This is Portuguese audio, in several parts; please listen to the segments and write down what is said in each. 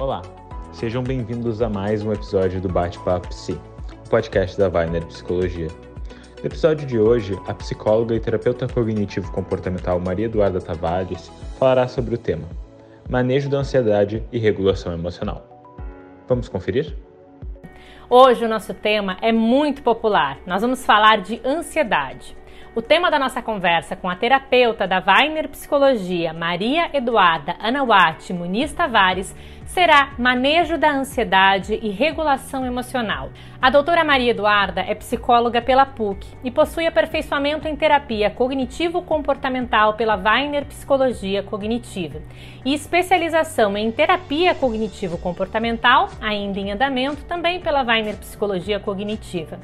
Olá, sejam bem-vindos a mais um episódio do Bate-Papo Psi, o podcast da Weiner Psicologia. No episódio de hoje, a psicóloga e terapeuta cognitivo-comportamental Maria Eduarda Tavares falará sobre o tema Manejo da ansiedade e regulação emocional. Vamos conferir? Hoje o nosso tema é muito popular. Nós vamos falar de ansiedade. O tema da nossa conversa com a terapeuta da Weiner Psicologia, Maria Eduarda Anawati Muniz Tavares, será manejo da ansiedade e regulação emocional. A doutora Maria Eduarda é psicóloga pela PUC e possui aperfeiçoamento em terapia cognitivo-comportamental pela Weiner Psicologia Cognitiva e especialização em terapia cognitivo-comportamental, ainda em andamento, também pela Weiner Psicologia Cognitiva.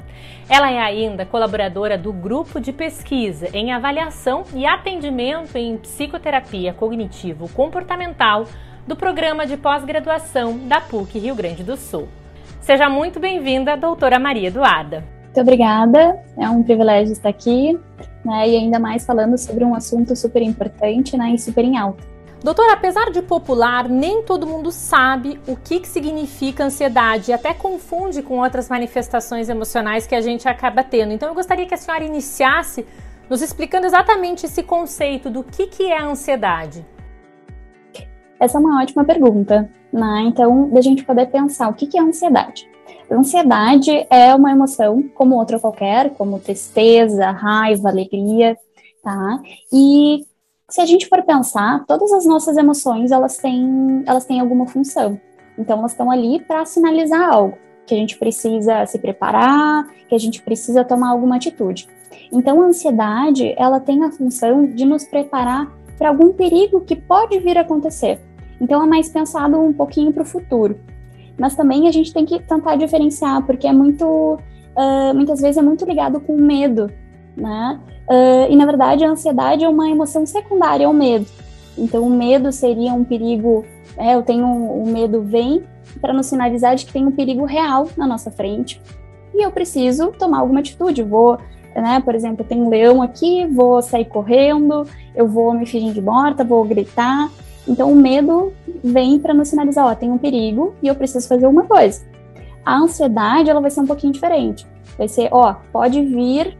Ela é ainda colaboradora do grupo de pesquisa em avaliação e atendimento em psicoterapia cognitivo-comportamental do programa de pós-graduação da PUC Rio Grande do Sul. Seja muito bem-vinda, doutora Maria Eduarda. Muito obrigada, é um privilégio estar aqui, né, e ainda mais falando sobre um assunto super importante né, e super em alta. Doutora, apesar de popular, nem todo mundo sabe o que, que significa ansiedade e até confunde com outras manifestações emocionais que a gente acaba tendo. Então, eu gostaria que a senhora iniciasse nos explicando exatamente esse conceito do que, que é a ansiedade. Essa é uma ótima pergunta, né? Então, da gente poder pensar o que, é ansiedade. A ansiedade é uma emoção como outra qualquer, como tristeza, raiva, alegria, tá? E se a gente for pensar, todas as nossas emoções, elas têm, elas têm alguma função. Então, elas estão ali para sinalizar algo, que a gente precisa se preparar, que a gente precisa tomar alguma atitude. Então, a ansiedade, ela tem a função de nos preparar para algum perigo que pode vir a acontecer. Então é mais pensado um pouquinho para o futuro. Mas também a gente tem que tentar diferenciar, porque é muito, uh, muitas vezes é muito ligado com medo, né? Uh, e na verdade a ansiedade é uma emoção secundária ao medo. Então o medo seria um perigo, é, eu tenho o um, medo vem para nos sinalizar de que tem um perigo real na nossa frente e eu preciso tomar alguma atitude. Vou, né, por exemplo, tem um leão aqui, vou sair correndo, eu vou me fingir de morta, vou gritar. Então, o medo vem para nos sinalizar, ó, tem um perigo e eu preciso fazer uma coisa. A ansiedade, ela vai ser um pouquinho diferente. Vai ser, ó, pode vir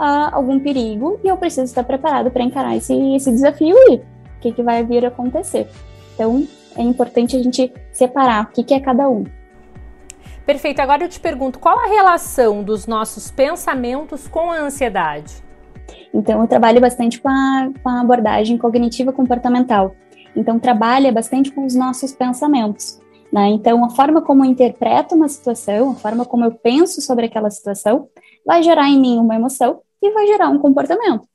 uh, algum perigo e eu preciso estar preparado para encarar esse, esse desafio e o que, que vai vir a acontecer. Então, é importante a gente separar o que, que é cada um. Perfeito. Agora eu te pergunto, qual a relação dos nossos pensamentos com a ansiedade? Então, eu trabalho bastante com a, com a abordagem cognitiva comportamental. Então, trabalha bastante com os nossos pensamentos. Né? Então, a forma como eu interpreto uma situação, a forma como eu penso sobre aquela situação, vai gerar em mim uma emoção e vai gerar um comportamento.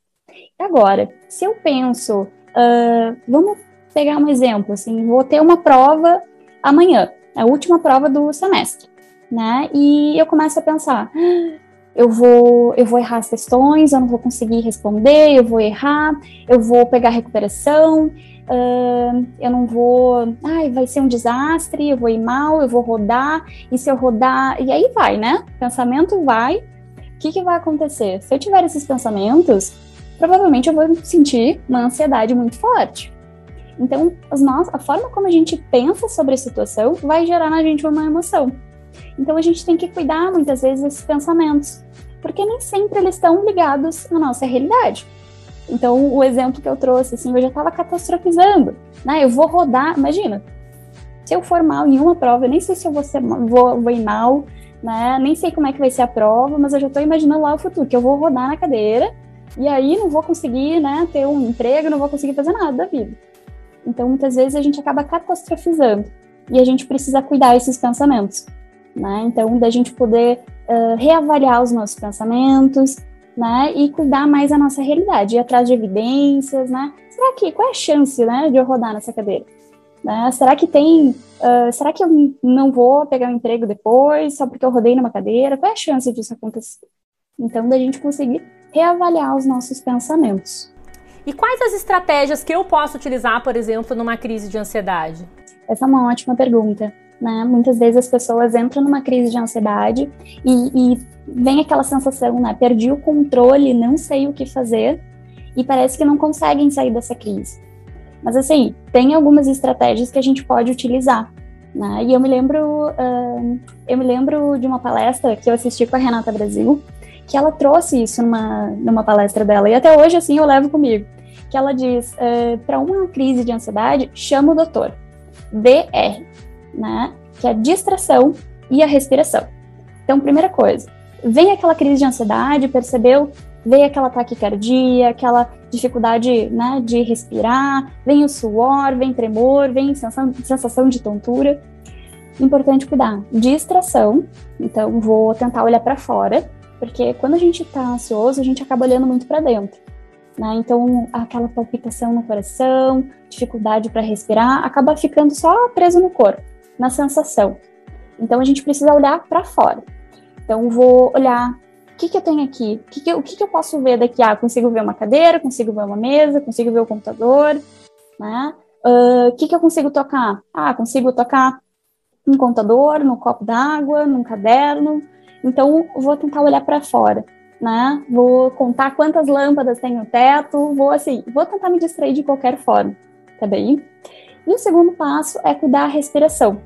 Agora, se eu penso, uh, vamos pegar um exemplo, assim, vou ter uma prova amanhã, a última prova do semestre, né? E eu começo a pensar, ah, eu vou, eu vou errar as questões, eu não vou conseguir responder, eu vou errar, eu vou pegar recuperação, uh, eu não vou, ai, vai ser um desastre, eu vou ir mal, eu vou rodar, e se eu rodar, e aí vai, né? Pensamento vai, o que, que vai acontecer? Se eu tiver esses pensamentos, provavelmente eu vou sentir uma ansiedade muito forte. Então, nós, a forma como a gente pensa sobre a situação vai gerar na gente uma emoção. Então, a gente tem que cuidar muitas vezes desses pensamentos, porque nem sempre eles estão ligados à nossa realidade. Então, o exemplo que eu trouxe, assim, eu já estava catastrofizando, né? Eu vou rodar, imagina, se eu for mal em uma prova, eu nem sei se eu vou, ser, vou, vou ir mal, né? Nem sei como é que vai ser a prova, mas eu já estou imaginando lá o futuro, que eu vou rodar na cadeira e aí não vou conseguir, né, ter um emprego, não vou conseguir fazer nada da vida. Então, muitas vezes a gente acaba catastrofizando e a gente precisa cuidar desses pensamentos, né? Então, da gente poder uh, reavaliar os nossos pensamentos, né? E cuidar mais da nossa realidade, ir atrás de evidências, né? Será que, qual é a chance, né, de eu rodar nessa cadeira? Né? Será que tem, uh, será que eu não vou pegar um emprego depois, só porque eu rodei numa cadeira? Qual é a chance disso acontecer? Então, da gente conseguir reavaliar os nossos pensamentos. E quais as estratégias que eu posso utilizar, por exemplo, numa crise de ansiedade? Essa é uma ótima pergunta. Né? Muitas vezes as pessoas entram numa crise de ansiedade e, e vem aquela sensação, né? Perdi o controle, não sei o que fazer e parece que não conseguem sair dessa crise. Mas assim, tem algumas estratégias que a gente pode utilizar, Né? E eu me lembro, uh, eu me lembro de uma palestra que eu assisti com a Renata Brasil, que ela trouxe isso numa, numa palestra dela, e até hoje, assim, eu levo comigo, que ela diz, uh, para uma crise de ansiedade, chama o doutor, DR, né, que é a distração e a respiração. Então, primeira coisa, vem aquela crise de ansiedade, percebeu? Vem aquela taquicardia, aquela dificuldade né, de respirar, vem o suor, vem tremor, vem sensação, sensação de tontura. Importante cuidar. Distração, então vou tentar olhar para fora, porque quando a gente está ansioso, a gente acaba olhando muito para dentro. Né? Então, aquela palpitação no coração, dificuldade para respirar, acaba ficando só preso no corpo, na sensação. Então, a gente precisa olhar para fora. Então, vou olhar o que, que eu tenho aqui, o, que, que, eu, o que, que eu posso ver daqui? Ah, consigo ver uma cadeira, consigo ver uma mesa, consigo ver o computador, né? O que, que eu consigo tocar? Ah, consigo tocar um contador, no copo d'água, num caderno. Então, vou tentar olhar para fora, né? Vou contar quantas lâmpadas tem no teto, vou assim, vou tentar me distrair de qualquer forma, tá bem? E o segundo passo é cuidar da respiração,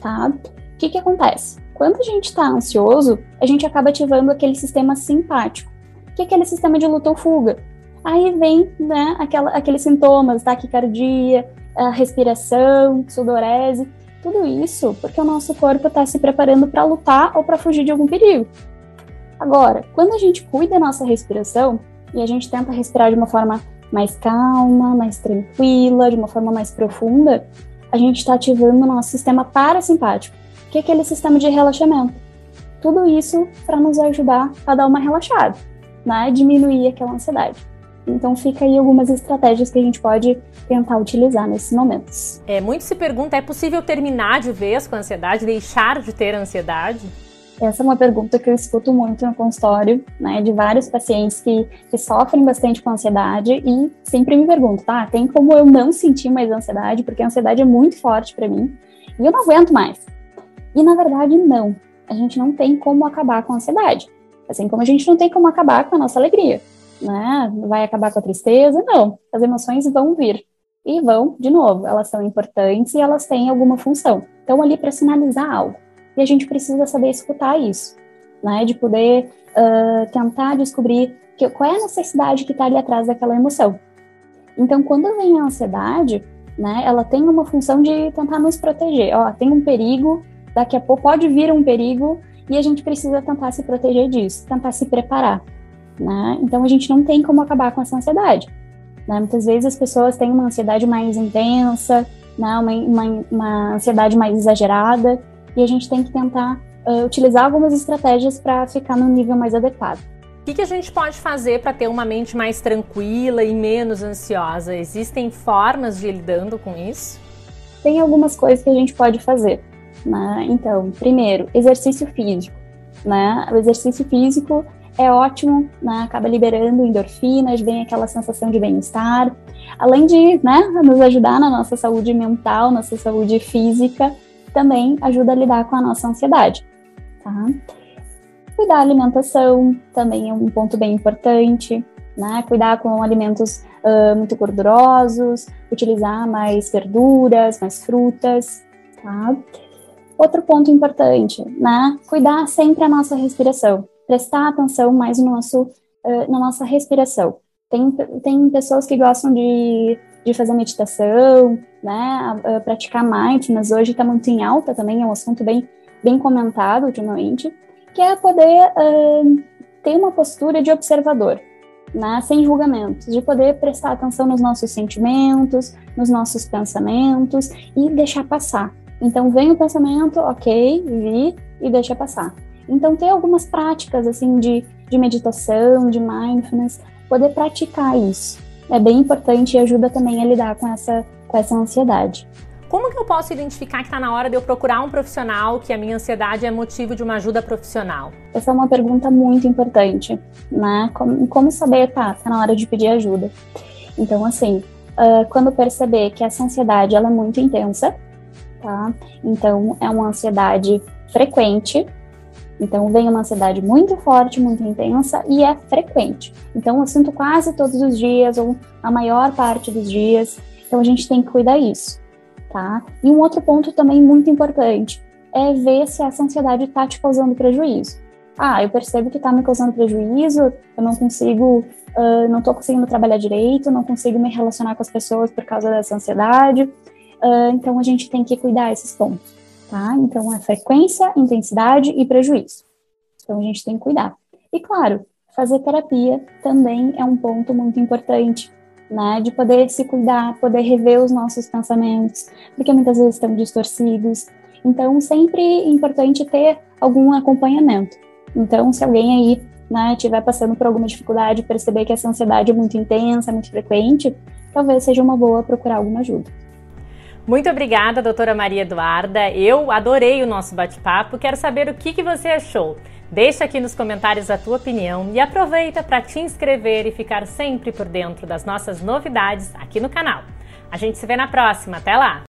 tá? O que que acontece? Quando a gente está ansioso, a gente acaba ativando aquele sistema simpático, que é aquele sistema de luta ou fuga. Aí vem, né, aquela, aqueles sintomas, taquicardia, a respiração, sudorese, tudo isso porque o nosso corpo está se preparando para lutar ou para fugir de algum perigo. Agora, quando a gente cuida da nossa respiração e a gente tenta respirar de uma forma mais calma, mais tranquila, de uma forma mais profunda, a gente está ativando o nosso sistema parasimpático, que é aquele sistema de relaxamento. Tudo isso para nos ajudar a dar uma relaxada, né? Diminuir aquela ansiedade. Então fica aí algumas estratégias que a gente pode tentar utilizar nesses momentos. É, muito se pergunta, é possível terminar de vez com a ansiedade, deixar de ter ansiedade? Essa é uma pergunta que eu escuto muito no consultório, né, de vários pacientes que, que sofrem bastante com ansiedade e sempre me perguntam, tá, tem como eu não sentir mais ansiedade, porque a ansiedade é muito forte para mim e eu não aguento mais. E na verdade, não. A gente não tem como acabar com a ansiedade. Assim como a gente não tem como acabar com a nossa alegria né? Vai acabar com a tristeza? Não. As emoções vão vir. E vão, de novo, elas são importantes e elas têm alguma função. Estão ali para sinalizar algo. E a gente precisa saber escutar isso, né? De poder uh, tentar descobrir que, qual é a necessidade que está ali atrás daquela emoção. Então, quando vem a ansiedade, né? Ela tem uma função de tentar nos proteger. Ó, tem um perigo, daqui a pouco pode vir um perigo e a gente precisa tentar se proteger disso, tentar se preparar né? Então a gente não tem como acabar com essa ansiedade. Né? Muitas vezes as pessoas têm uma ansiedade mais intensa, né? uma, uma, uma ansiedade mais exagerada, e a gente tem que tentar uh, utilizar algumas estratégias para ficar no nível mais adequado. O que, que, a gente pode fazer para ter uma mente mais tranquila e menos ansiosa? Existem formas de ir lidando com isso? Tem algumas coisas que a gente pode fazer. Né? Então, primeiro, exercício físico. Né? O exercício físico é ótimo, né? acaba liberando endorfinas, vem aquela sensação de bem-estar, além de né, nos ajudar na nossa saúde mental, nossa saúde física, também ajuda a lidar com a nossa ansiedade. Tá? Cuidar da alimentação também é um ponto bem importante, né? Cuidar com alimentos uh, muito gordurosos, utilizar mais verduras, mais frutas, tá? Outro ponto importante, né? Cuidar sempre a nossa respiração prestar atenção mais no nosso, uh, na nossa respiração. Tem, tem pessoas que gostam de, de fazer meditação, né, praticar mindfulness, hoje está muito em alta também, é um assunto bem, bem comentado ultimamente, que é poder uh, ter uma postura de observador, né, sem julgamentos, de poder prestar atenção nos nossos sentimentos, nos nossos pensamentos e deixar passar. Então vem o pensamento, ok, vi e deixa passar. Então, ter algumas práticas, assim, de, de meditação, de mindfulness, poder praticar isso. É bem importante e ajuda também a lidar com essa, com essa ansiedade. Como que eu posso identificar que está na hora de eu procurar um profissional, que a minha ansiedade é motivo de uma ajuda profissional? Essa é uma pergunta muito importante, né? Como, como saber, tá, tá na hora de pedir ajuda. Então, assim, uh, quando perceber que essa ansiedade ela é muito intensa, tá? Então, é uma ansiedade frequente, então, vem uma ansiedade muito forte, muito intensa e é frequente. Então, eu sinto quase todos os dias ou a maior parte dos dias. Então, a gente tem que cuidar disso. tá? E um outro ponto também muito importante é ver se essa ansiedade está te causando prejuízo. Ah, eu percebo que está me causando prejuízo, eu não consigo, uh, não estou conseguindo trabalhar direito, não consigo me relacionar com as pessoas por causa dessa ansiedade. Uh, então a gente tem que cuidar esses pontos, tá? Então é frequência, intensidade e prejuízo. Então a gente tem que cuidar. E claro, fazer terapia também é um ponto muito importante, né? De poder se cuidar, poder rever os nossos pensamentos, porque muitas vezes estão distorcidos. Então, sempre é importante ter algum acompanhamento. Então, se alguém aí né, estiver passando por alguma dificuldade, perceber que essa ansiedade é muito intensa, muito frequente, talvez seja uma boa procurar alguma ajuda. Muito obrigada, doutora Maria Eduarda. Eu adorei o nosso bate-papo. Quero saber o que, que você achou. Deixa aqui nos comentários a tua opinião e aproveita para te inscrever e ficar sempre por dentro das nossas novidades aqui no canal. A gente se vê na próxima. Até lá!